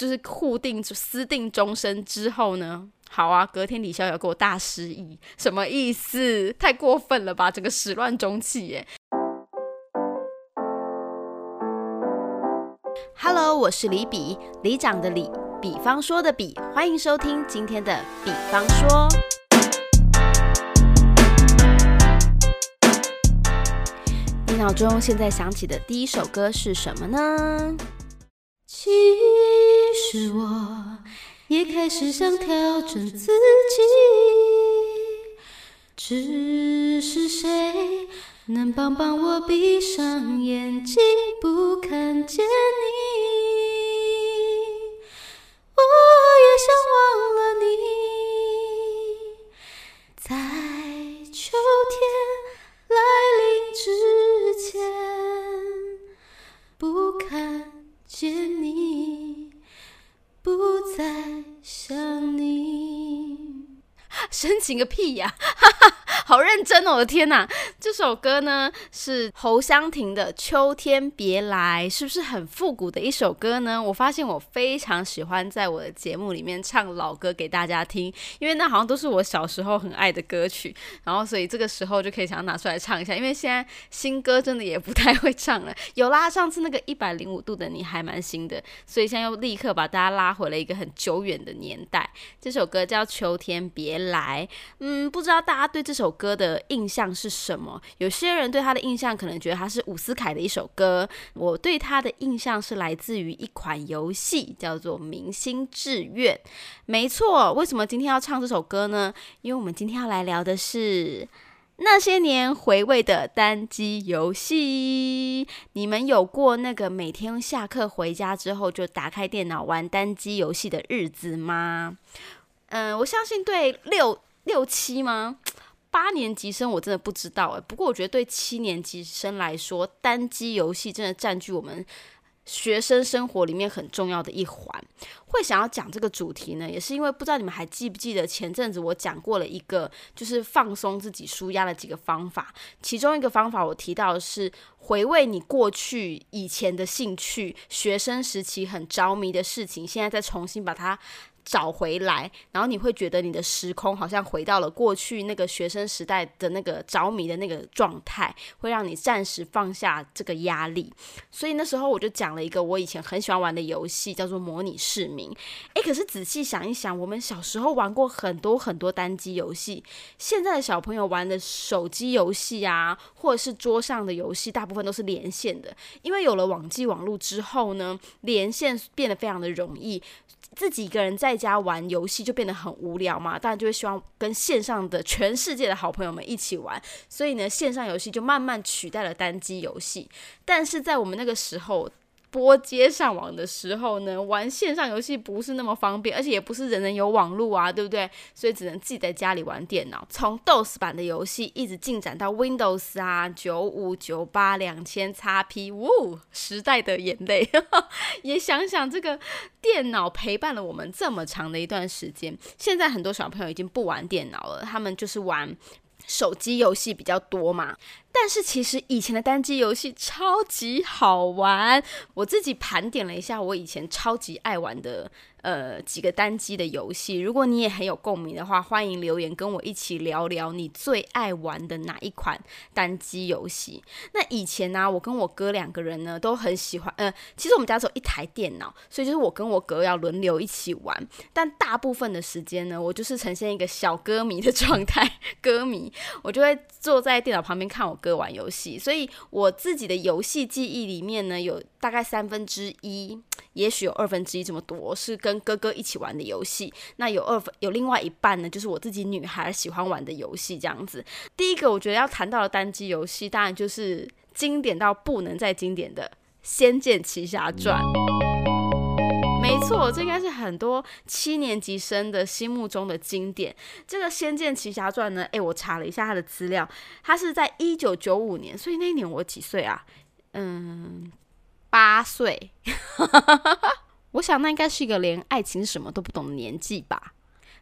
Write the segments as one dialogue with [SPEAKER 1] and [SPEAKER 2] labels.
[SPEAKER 1] 就是互定私定终身之后呢，好啊，隔天李逍遥给我大失忆，什么意思？太过分了吧，整个始乱终弃耶！Hello，我是李比，李长的李，比方说的比，欢迎收听今天的比方说。你脑中现在想起的第一首歌是什么呢？其实我也开始想调整自己，只是谁能帮帮我闭上眼睛不看见个屁呀！哈 哈好认真哦！我的天哪，这首歌呢是侯湘婷的《秋天别来》，是不是很复古的一首歌呢？我发现我非常喜欢在我的节目里面唱老歌给大家听，因为那好像都是我小时候很爱的歌曲，然后所以这个时候就可以想要拿出来唱一下。因为现在新歌真的也不太会唱了，有啦，上次那个一百零五度的你还蛮新的，所以现在又立刻把大家拉回了一个很久远的年代。这首歌叫《秋天别来》，嗯，不知道大家对这首。歌的印象是什么？有些人对他的印象像可能觉得他是伍思凯的一首歌。我对他的印象是来自于一款游戏，叫做《明星志愿》。没错，为什么今天要唱这首歌呢？因为我们今天要来聊的是那些年回味的单机游戏。你们有过那个每天下课回家之后就打开电脑玩单机游戏的日子吗？嗯，我相信对六六七吗？八年级生我真的不知道哎，不过我觉得对七年级生来说，单机游戏真的占据我们学生生活里面很重要的一环。会想要讲这个主题呢，也是因为不知道你们还记不记得前阵子我讲过了一个，就是放松自己、舒压的几个方法。其中一个方法我提到的是回味你过去以前的兴趣，学生时期很着迷的事情，现在再重新把它。找回来，然后你会觉得你的时空好像回到了过去那个学生时代的那个着迷的那个状态，会让你暂时放下这个压力。所以那时候我就讲了一个我以前很喜欢玩的游戏，叫做模拟市民。诶，可是仔细想一想，我们小时候玩过很多很多单机游戏，现在的小朋友玩的手机游戏啊，或者是桌上的游戏，大部分都是连线的。因为有了网际网络之后呢，连线变得非常的容易。自己一个人在家玩游戏就变得很无聊嘛，当然就会希望跟线上的全世界的好朋友们一起玩，所以呢，线上游戏就慢慢取代了单机游戏。但是在我们那个时候。拨接上网的时候呢，玩线上游戏不是那么方便，而且也不是人人有网络啊，对不对？所以只能自己在家里玩电脑。从 DOS 版的游戏一直进展到 Windows 啊，九五、九八、两千、XP，呜，时代的眼泪。也想想这个电脑陪伴了我们这么长的一段时间，现在很多小朋友已经不玩电脑了，他们就是玩手机游戏比较多嘛。但是其实以前的单机游戏超级好玩，我自己盘点了一下，我以前超级爱玩的呃几个单机的游戏。如果你也很有共鸣的话，欢迎留言跟我一起聊聊你最爱玩的哪一款单机游戏。那以前呢，我跟我哥两个人呢都很喜欢，呃，其实我们家只有一台电脑，所以就是我跟我哥要轮流一起玩。但大部分的时间呢，我就是呈现一个小歌迷的状态，歌迷，我就会坐在电脑旁边看我。哥玩游戏，所以我自己的游戏记忆里面呢，有大概三分之一，也许有二分之一这么多是跟哥哥一起玩的游戏。那有二分有另外一半呢，就是我自己女孩喜欢玩的游戏这样子。第一个我觉得要谈到的单机游戏，当然就是经典到不能再经典的《仙剑奇侠传》。没错，这应该是很多七年级生的心目中的经典。这个《仙剑奇侠传》呢，诶，我查了一下它的资料，它是在一九九五年，所以那一年我几岁啊？嗯，八岁。我想那应该是一个连爱情什么都不懂的年纪吧。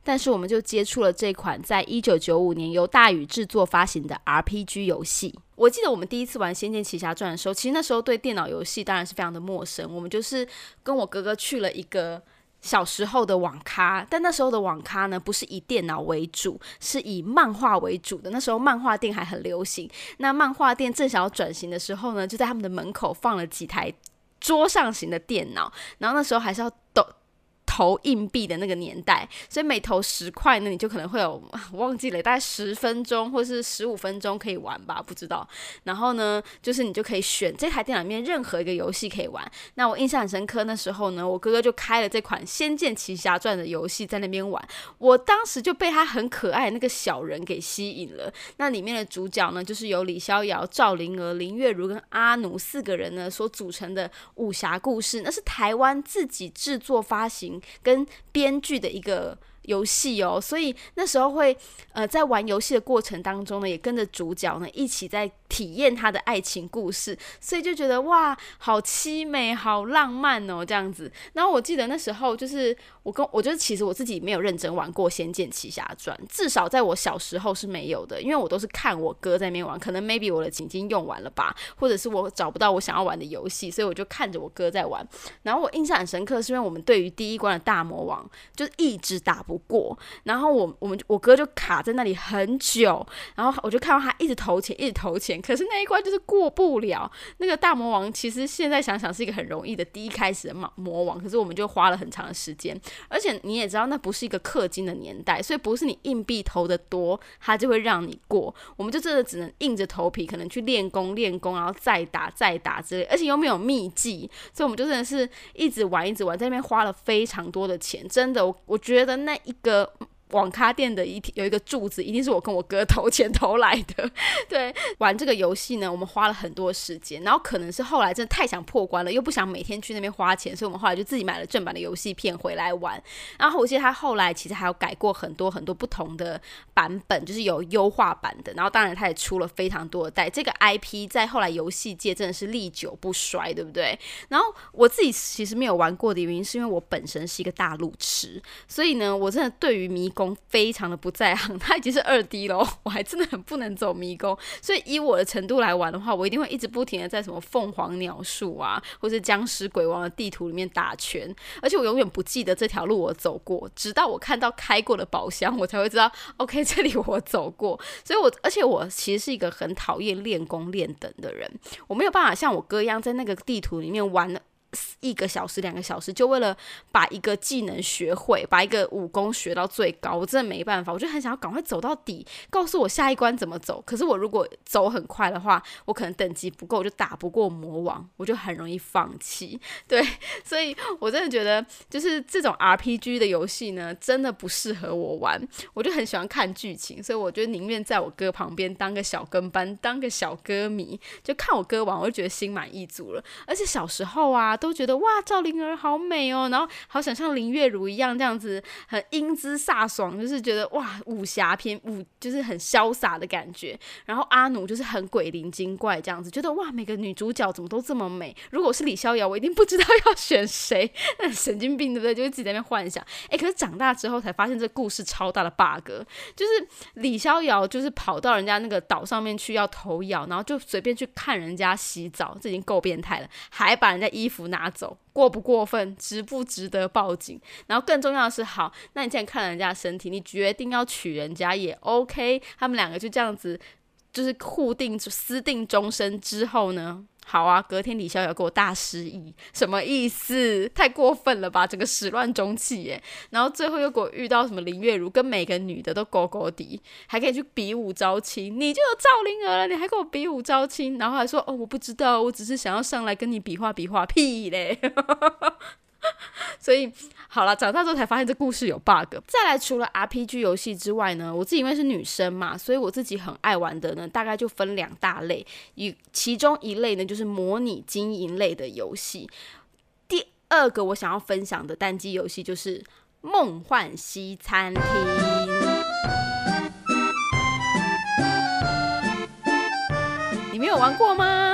[SPEAKER 1] 但是我们就接触了这款在一九九五年由大宇制作发行的 RPG 游戏。我记得我们第一次玩《仙剑奇侠传》的时候，其实那时候对电脑游戏当然是非常的陌生。我们就是跟我哥哥去了一个小时候的网咖，但那时候的网咖呢，不是以电脑为主，是以漫画为主的。那时候漫画店还很流行，那漫画店正想要转型的时候呢，就在他们的门口放了几台桌上型的电脑，然后那时候还是要抖。投硬币的那个年代，所以每投十块呢，你就可能会有忘记了，大概十分钟或是十五分钟可以玩吧，不知道。然后呢，就是你就可以选这台电脑里面任何一个游戏可以玩。那我印象很深刻，那时候呢，我哥哥就开了这款《仙剑奇侠传》的游戏在那边玩，我当时就被他很可爱那个小人给吸引了。那里面的主角呢，就是由李逍遥、赵灵儿、林月如跟阿奴四个人呢所组成的武侠故事，那是台湾自己制作发行。跟编剧的一个游戏哦，所以那时候会呃在玩游戏的过程当中呢，也跟着主角呢一起在。体验他的爱情故事，所以就觉得哇，好凄美，好浪漫哦，这样子。然后我记得那时候，就是我跟我觉得其实我自己没有认真玩过《仙剑奇侠传》，至少在我小时候是没有的，因为我都是看我哥在那边玩，可能 maybe 我的已经用完了吧，或者是我找不到我想要玩的游戏，所以我就看着我哥在玩。然后我印象很深刻，是因为我们对于第一关的大魔王就一直打不过，然后我我们我哥就卡在那里很久，然后我就看到他一直投钱，一直投钱。可是那一关就是过不了。那个大魔王其实现在想想是一个很容易的第一开始的魔魔王，可是我们就花了很长的时间。而且你也知道，那不是一个氪金的年代，所以不是你硬币投的多，它就会让你过。我们就真的只能硬着头皮，可能去练功练功，然后再打再打之类。而且又没有秘籍，所以我们就真的是一直玩一直玩，在那边花了非常多的钱。真的，我我觉得那一个。网咖店的一有一个柱子，一定是我跟我哥投钱投来的。对，玩这个游戏呢，我们花了很多时间，然后可能是后来真的太想破关了，又不想每天去那边花钱，所以我们后来就自己买了正版的游戏片回来玩。然后我记得他后来其实还有改过很多很多不同的版本，就是有优化版的。然后当然他也出了非常多的代，这个 IP 在后来游戏界真的是历久不衰，对不对？然后我自己其实没有玩过的原因，是因为我本身是一个大路痴，所以呢，我真的对于迷。宫非常的不在行，它已经是二 D 了，我还真的很不能走迷宫，所以以我的程度来玩的话，我一定会一直不停的在什么凤凰鸟树啊，或是僵尸鬼王的地图里面打圈，而且我永远不记得这条路我走过，直到我看到开过的宝箱，我才会知道，OK，这里我走过。所以，我而且我其实是一个很讨厌练功练等的人，我没有办法像我哥一样在那个地图里面玩的。一个小时、两个小时，就为了把一个技能学会，把一个武功学到最高，我真的没办法。我就很想要赶快走到底，告诉我下一关怎么走。可是我如果走很快的话，我可能等级不够，就打不过魔王，我就很容易放弃。对，所以我真的觉得，就是这种 RPG 的游戏呢，真的不适合我玩。我就很喜欢看剧情，所以我就宁愿在我哥旁边当个小跟班，当个小歌迷，就看我哥玩，我就觉得心满意足了。而且小时候啊。都觉得哇，赵灵儿好美哦，然后好想像林月如一样这样子，很英姿飒爽，就是觉得哇，武侠片武就是很潇洒的感觉。然后阿奴就是很鬼灵精怪这样子，觉得哇，每个女主角怎么都这么美。如果是李逍遥，我一定不知道要选谁，那神经病对不对？就会自己在那边幻想。哎，可是长大之后才发现，这故事超大的 bug，就是李逍遥就是跑到人家那个岛上面去要投药，然后就随便去看人家洗澡，这已经够变态了，还把人家衣服。拿走过不过分，值不值得报警？然后更重要的是，好，那你现在看人家身体，你决定要娶人家也 OK。他们两个就这样子，就是互定私定终身之后呢？好啊，隔天李逍遥给我大失忆，什么意思？太过分了吧，整个始乱终弃耶！然后最后又给我遇到什么林月如，跟每个女的都勾勾底，还可以去比武招亲，你就有赵灵儿了，你还跟我比武招亲，然后还说哦，我不知道，我只是想要上来跟你比划比划，屁嘞！所以好了，长大之后才发现这故事有 bug。再来，除了 RPG 游戏之外呢，我自己因为是女生嘛，所以我自己很爱玩的呢，大概就分两大类。一其中一类呢，就是模拟经营类的游戏。第二个我想要分享的单机游戏就是《梦幻西餐厅》。你没有玩过吗？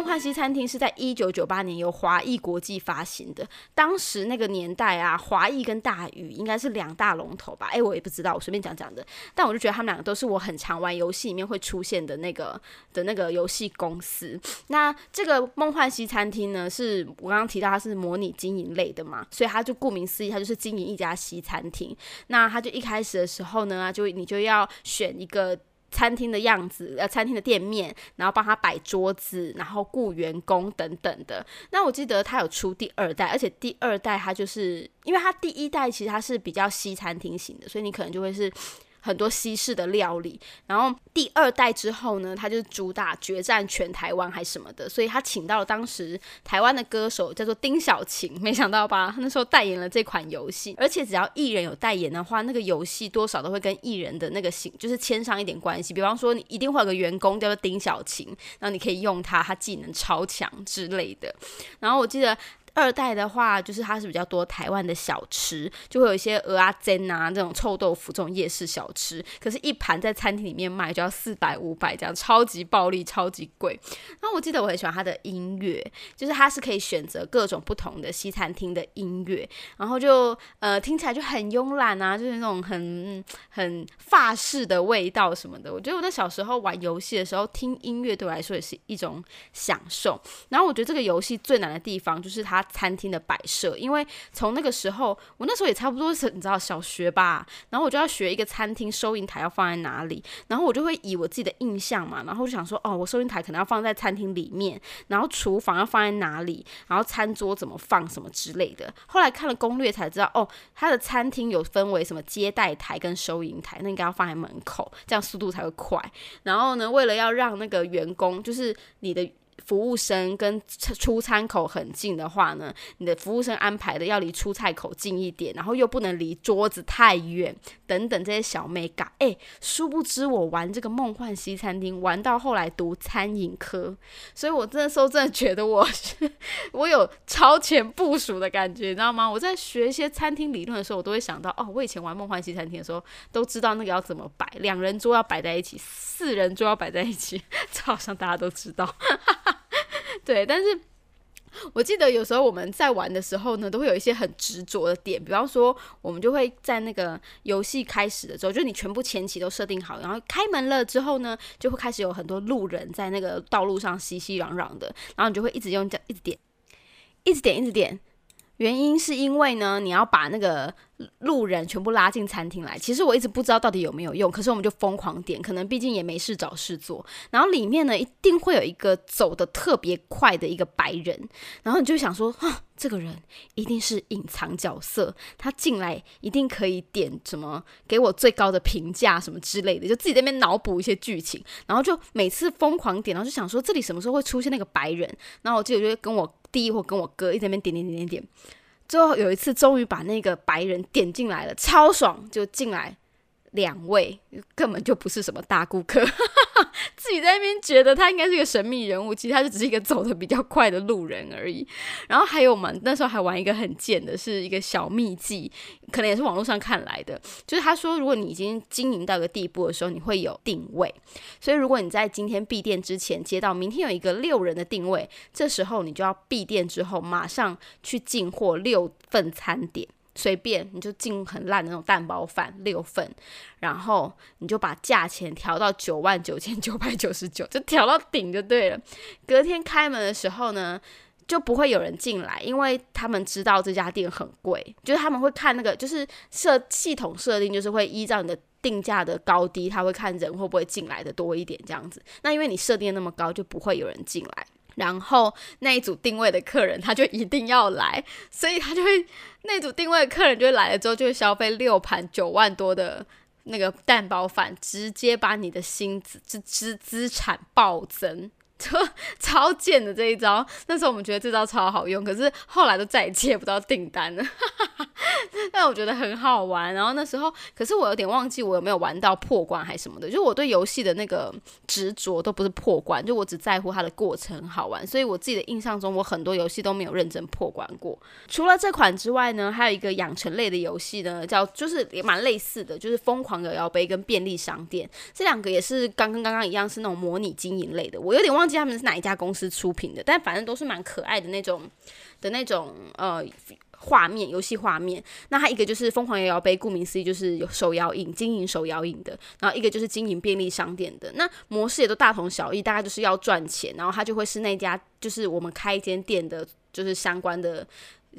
[SPEAKER 1] 梦幻西餐厅是在一九九八年由华谊国际发行的，当时那个年代啊，华谊跟大宇应该是两大龙头吧？哎，我也不知道，我随便讲讲的。但我就觉得他们两个都是我很常玩游戏里面会出现的那个的那个游戏公司。那这个梦幻西餐厅呢，是我刚刚提到它是模拟经营类的嘛，所以它就顾名思义，它就是经营一家西餐厅。那它就一开始的时候呢，就你就要选一个。餐厅的样子，呃，餐厅的店面，然后帮他摆桌子，然后雇员工等等的。那我记得他有出第二代，而且第二代他就是因为他第一代其实他是比较西餐厅型的，所以你可能就会是。很多西式的料理，然后第二代之后呢，他就主打决战全台湾还什么的，所以他请到了当时台湾的歌手叫做丁小晴，没想到吧？他那时候代言了这款游戏，而且只要艺人有代言的话，那个游戏多少都会跟艺人的那个形就是牵上一点关系。比方说，你一定会有个员工叫做丁小晴，然后你可以用他，他技能超强之类的。然后我记得。二代的话，就是它是比较多台湾的小吃，就会有一些鹅啊煎啊这种臭豆腐这种夜市小吃，可是，一盘在餐厅里面卖就要四百五百这样，超级暴利，超级贵。然后我记得我很喜欢它的音乐，就是它是可以选择各种不同的西餐厅的音乐，然后就呃听起来就很慵懒啊，就是那种很很法式的味道什么的。我觉得我在小时候玩游戏的时候听音乐对我来说也是一种享受。然后我觉得这个游戏最难的地方就是它。餐厅的摆设，因为从那个时候，我那时候也差不多是你知道小学吧，然后我就要学一个餐厅收银台要放在哪里，然后我就会以我自己的印象嘛，然后就想说，哦，我收银台可能要放在餐厅里面，然后厨房要放在哪里，然后餐桌怎么放什么之类的。后来看了攻略才知道，哦，他的餐厅有分为什么接待台跟收银台，那应该要放在门口，这样速度才会快。然后呢，为了要让那个员工，就是你的。服务生跟出餐口很近的话呢，你的服务生安排的要离出菜口近一点，然后又不能离桌子太远，等等这些小美感。哎，殊不知我玩这个梦幻西餐厅，玩到后来读餐饮科，所以我真的时候真的觉得我是 我有超前部署的感觉，你知道吗？我在学一些餐厅理论的时候，我都会想到，哦，我以前玩梦幻西餐厅的时候，都知道那个要怎么摆，两人桌要摆在一起，四人桌要摆在一起，这好像大家都知道。对，但是我记得有时候我们在玩的时候呢，都会有一些很执着的点，比方说，我们就会在那个游戏开始的时候，就你全部前期都设定好，然后开门了之后呢，就会开始有很多路人在那个道路上熙熙攘攘的，然后你就会一直用这样一直点，一直点，一直点。原因是因为呢，你要把那个路人全部拉进餐厅来。其实我一直不知道到底有没有用，可是我们就疯狂点，可能毕竟也没事找事做。然后里面呢，一定会有一个走的特别快的一个白人，然后你就想说，啊，这个人一定是隐藏角色，他进来一定可以点什么，给我最高的评价什么之类的，就自己在那边脑补一些剧情，然后就每次疯狂点，然后就想说这里什么时候会出现那个白人。然后我记得就跟我。第一，我跟我哥一直在那边点点点点点，最后有一次终于把那个白人点进来了，超爽，就进来。两位根本就不是什么大顾客，自己在那边觉得他应该是一个神秘人物，其实他就只是一个走的比较快的路人而已。然后还有我们那时候还玩一个很贱的，是一个小秘技，可能也是网络上看来的，就是他说如果你已经经营到一个地步的时候，你会有定位，所以如果你在今天闭店之前接到明天有一个六人的定位，这时候你就要闭店之后马上去进货六份餐点。随便你就进很烂的那种蛋包饭六份，然后你就把价钱调到九万九千九百九十九，就调到顶就对了。隔天开门的时候呢，就不会有人进来，因为他们知道这家店很贵，就是他们会看那个，就是设系统设定，就是会依照你的定价的高低，他会看人会不会进来的多一点这样子。那因为你设定那么高，就不会有人进来。然后那一组定位的客人他就一定要来，所以他就会那组定位的客人就来了之后就会消费六盘九万多的那个蛋包饭，直接把你的薪资资资资产暴增。超 超贱的这一招，那时候我们觉得这招超好用，可是后来都再也接不到订单了。但我觉得很好玩。然后那时候，可是我有点忘记我有没有玩到破关还是什么的。就我对游戏的那个执着都不是破关，就我只在乎它的过程好玩。所以我自己的印象中，我很多游戏都没有认真破关过。除了这款之外呢，还有一个养成类的游戏呢，叫就是也蛮类似的，就是疯狂摇摇杯跟便利商店这两个也是刚跟刚刚一样是那种模拟经营类的。我有点忘记他们是哪一家公司出品的，但反正都是蛮可爱的那种的那种呃。画面游戏画面，那它一个就是疯狂摇摇杯，顾名思义就是有手摇饮经营手摇饮的，然后一个就是经营便利商店的，那模式也都大同小异，大概就是要赚钱，然后它就会是那家就是我们开一间店的，就是相关的。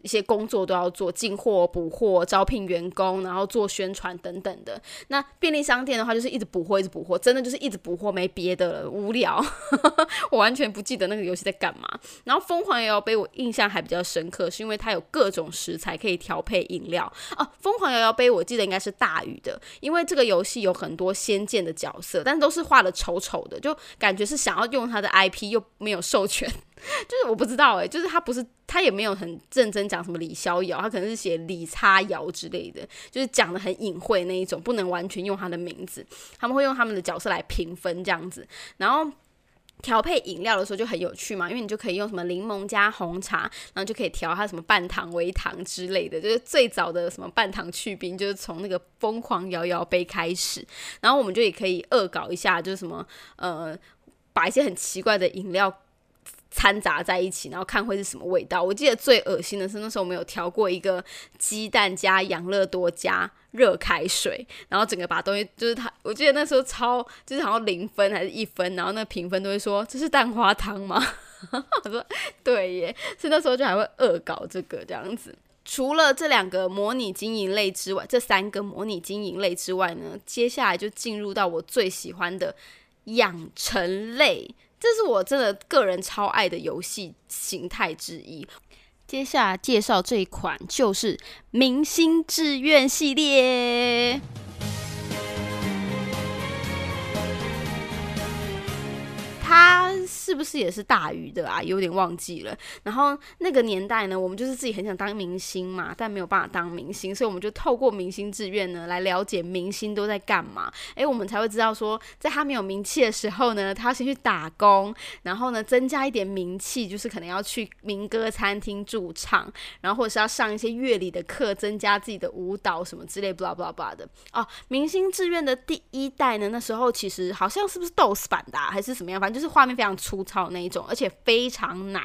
[SPEAKER 1] 一些工作都要做，进货、补货、招聘员工，然后做宣传等等的。那便利商店的话，就是一直补货，一直补货，真的就是一直补货，没别的了，无聊。我完全不记得那个游戏在干嘛。然后疯狂摇摇杯，我印象还比较深刻，是因为它有各种食材可以调配饮料。哦，疯狂摇摇杯，我记得应该是大宇的，因为这个游戏有很多仙剑的角色，但都是画的丑丑的，就感觉是想要用它的 IP 又没有授权。就是我不知道哎，就是他不是他也没有很认真讲什么李逍遥，他可能是写李叉遥之类的，就是讲的很隐晦那一种，不能完全用他的名字。他们会用他们的角色来评分这样子，然后调配饮料的时候就很有趣嘛，因为你就可以用什么柠檬加红茶，然后就可以调它什么半糖微糖之类的。就是最早的什么半糖去冰，就是从那个疯狂摇摇杯开始，然后我们就也可以恶搞一下，就是什么呃，把一些很奇怪的饮料。掺杂在一起，然后看会是什么味道。我记得最恶心的是那时候我们有调过一个鸡蛋加养乐多加热开水，然后整个把东西就是它，我记得那时候超就是好像零分还是一分，然后那评分都会说这是蛋花汤吗？我说对耶，所以那时候就还会恶搞这个这样子。除了这两个模拟经营类之外，这三个模拟经营类之外呢，接下来就进入到我最喜欢的养成类。这是我真的个人超爱的游戏形态之一。接下来介绍这一款就是《明星志愿》系列。他是不是也是大鱼的啊？有点忘记了。然后那个年代呢，我们就是自己很想当明星嘛，但没有办法当明星，所以我们就透过明星志愿呢来了解明星都在干嘛。诶，我们才会知道说，在他没有名气的时候呢，他先去打工，然后呢增加一点名气，就是可能要去民歌餐厅驻唱，然后或者是要上一些乐理的课，增加自己的舞蹈什么之类，不啦不啦不啦的。哦，明星志愿的第一代呢，那时候其实好像是不是 DOS 版的，还是什么样？反正就。是画面非常粗糙那一种，而且非常难，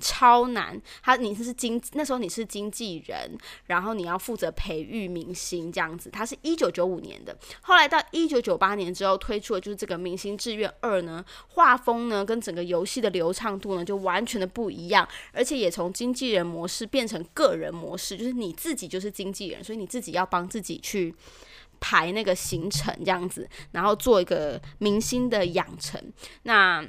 [SPEAKER 1] 超难。他你是经那时候你是经纪人，然后你要负责培育明星这样子。它是一九九五年的，后来到一九九八年之后推出的就是这个《明星志愿二》呢，画风呢跟整个游戏的流畅度呢就完全的不一样，而且也从经纪人模式变成个人模式，就是你自己就是经纪人，所以你自己要帮自己去。排那个行程这样子，然后做一个明星的养成。那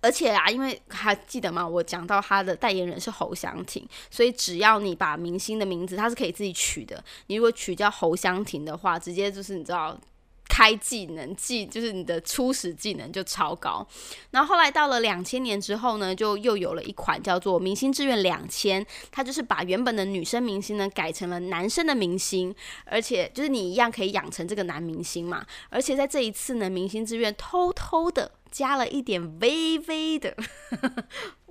[SPEAKER 1] 而且啊，因为还记得吗？我讲到他的代言人是侯湘婷，所以只要你把明星的名字，他是可以自己取的。你如果取叫侯湘婷的话，直接就是你知道。开技能技就是你的初始技能就超高，然后后来到了两千年之后呢，就又有了一款叫做《明星志愿两千》，它就是把原本的女生明星呢改成了男生的明星，而且就是你一样可以养成这个男明星嘛，而且在这一次呢，《明星志愿》偷偷的加了一点微微的。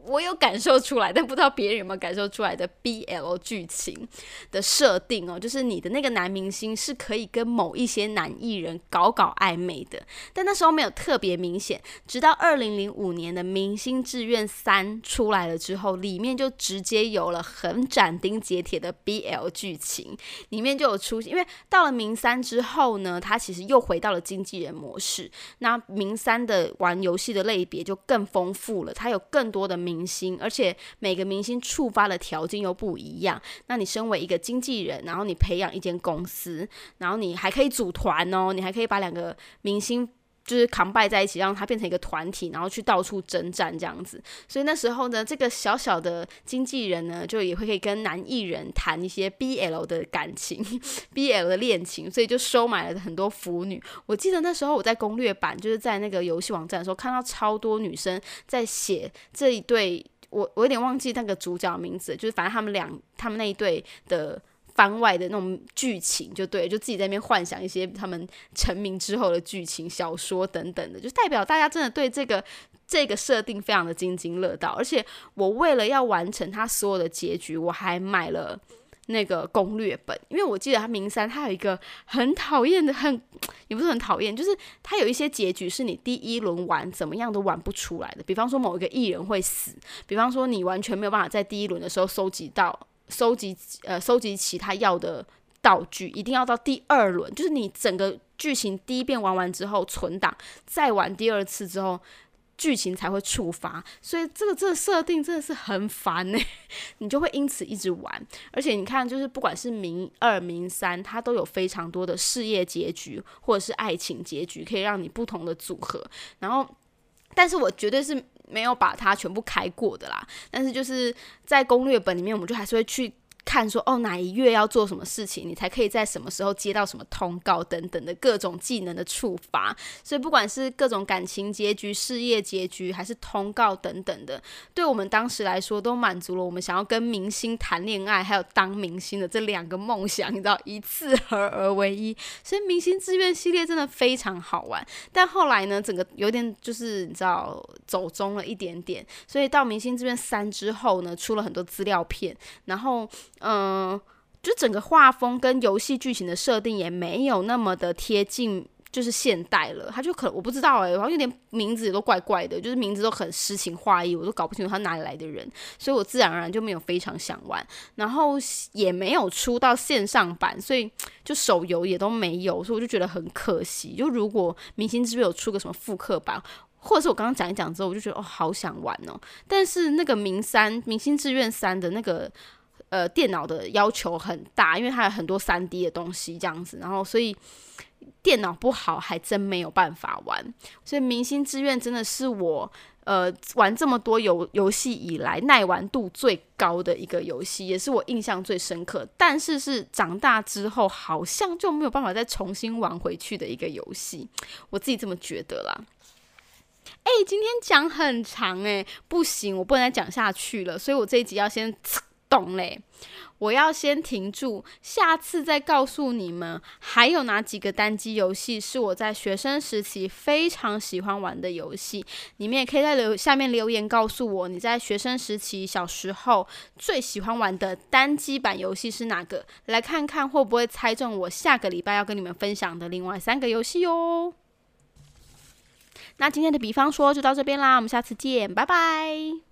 [SPEAKER 1] 我有感受出来，但不知道别人有没有感受出来的 BL 剧情的设定哦，就是你的那个男明星是可以跟某一些男艺人搞搞暧昧的，但那时候没有特别明显。直到二零零五年的《明星志愿三》出来了之后，里面就直接有了很斩钉截铁的 BL 剧情，里面就有出现。因为到了明三之后呢，他其实又回到了经纪人模式。那明三的玩游戏的类别就更丰富了，它有更多的明。明星，而且每个明星触发的条件又不一样。那你身为一个经纪人，然后你培养一间公司，然后你还可以组团哦，你还可以把两个明星。就是扛拜在一起，让他变成一个团体，然后去到处征战这样子。所以那时候呢，这个小小的经纪人呢，就也会可以跟男艺人谈一些 BL 的感情、BL 的恋情，所以就收买了很多腐女。我记得那时候我在攻略版，就是在那个游戏网站的时候，看到超多女生在写这一对，我我有点忘记那个主角名字，就是反正他们两他们那一对的。番外的那种剧情，就对，就自己在那边幻想一些他们成名之后的剧情、小说等等的，就代表大家真的对这个这个设定非常的津津乐道。而且我为了要完成他所有的结局，我还买了。那个攻略本，因为我记得他名三，他有一个很讨厌的，很 也不是很讨厌，就是他有一些结局是你第一轮玩怎么样都玩不出来的。比方说某一个艺人会死，比方说你完全没有办法在第一轮的时候收集到、收集呃收集其他要的道具，一定要到第二轮，就是你整个剧情第一遍玩完之后存档，再玩第二次之后。剧情才会触发，所以这个这个设定真的是很烦呢，你就会因此一直玩。而且你看，就是不管是名二、名三，它都有非常多的事业结局或者是爱情结局，可以让你不同的组合。然后，但是我绝对是没有把它全部开过的啦。但是就是在攻略本里面，我们就还是会去。看说哦哪一月要做什么事情，你才可以在什么时候接到什么通告等等的各种技能的触发，所以不管是各种感情结局、事业结局，还是通告等等的，对我们当时来说都满足了我们想要跟明星谈恋爱，还有当明星的这两个梦想，你知道一次合而为一。所以明星志愿系列真的非常好玩，但后来呢，整个有点就是你知道走中了一点点，所以到明星志愿三之后呢，出了很多资料片，然后。嗯，就整个画风跟游戏剧情的设定也没有那么的贴近，就是现代了。他就可我不知道哎，然后有点名字也都怪怪的，就是名字都很诗情画意，我都搞不清楚他哪里来的人，所以我自然而然就没有非常想玩。然后也没有出到线上版，所以就手游也都没有，所以我就觉得很可惜。就如果明星之约有出个什么复刻版，或者是我刚刚讲一讲之后，我就觉得哦，好想玩哦。但是那个明三明星志愿三的那个。呃，电脑的要求很大，因为它有很多三 D 的东西这样子，然后所以电脑不好，还真没有办法玩。所以《明星志愿》真的是我呃玩这么多游游戏以来耐玩度最高的一个游戏，也是我印象最深刻。但是是长大之后好像就没有办法再重新玩回去的一个游戏，我自己这么觉得啦。哎，今天讲很长哎，不行，我不能再讲下去了，所以我这一集要先。懂嘞，我要先停住，下次再告诉你们还有哪几个单机游戏是我在学生时期非常喜欢玩的游戏。你们也可以在留下面留言告诉我，你在学生时期小时候最喜欢玩的单机版游戏是哪个？来看看会不会猜中我下个礼拜要跟你们分享的另外三个游戏哦。那今天的比方说就到这边啦，我们下次见，拜拜。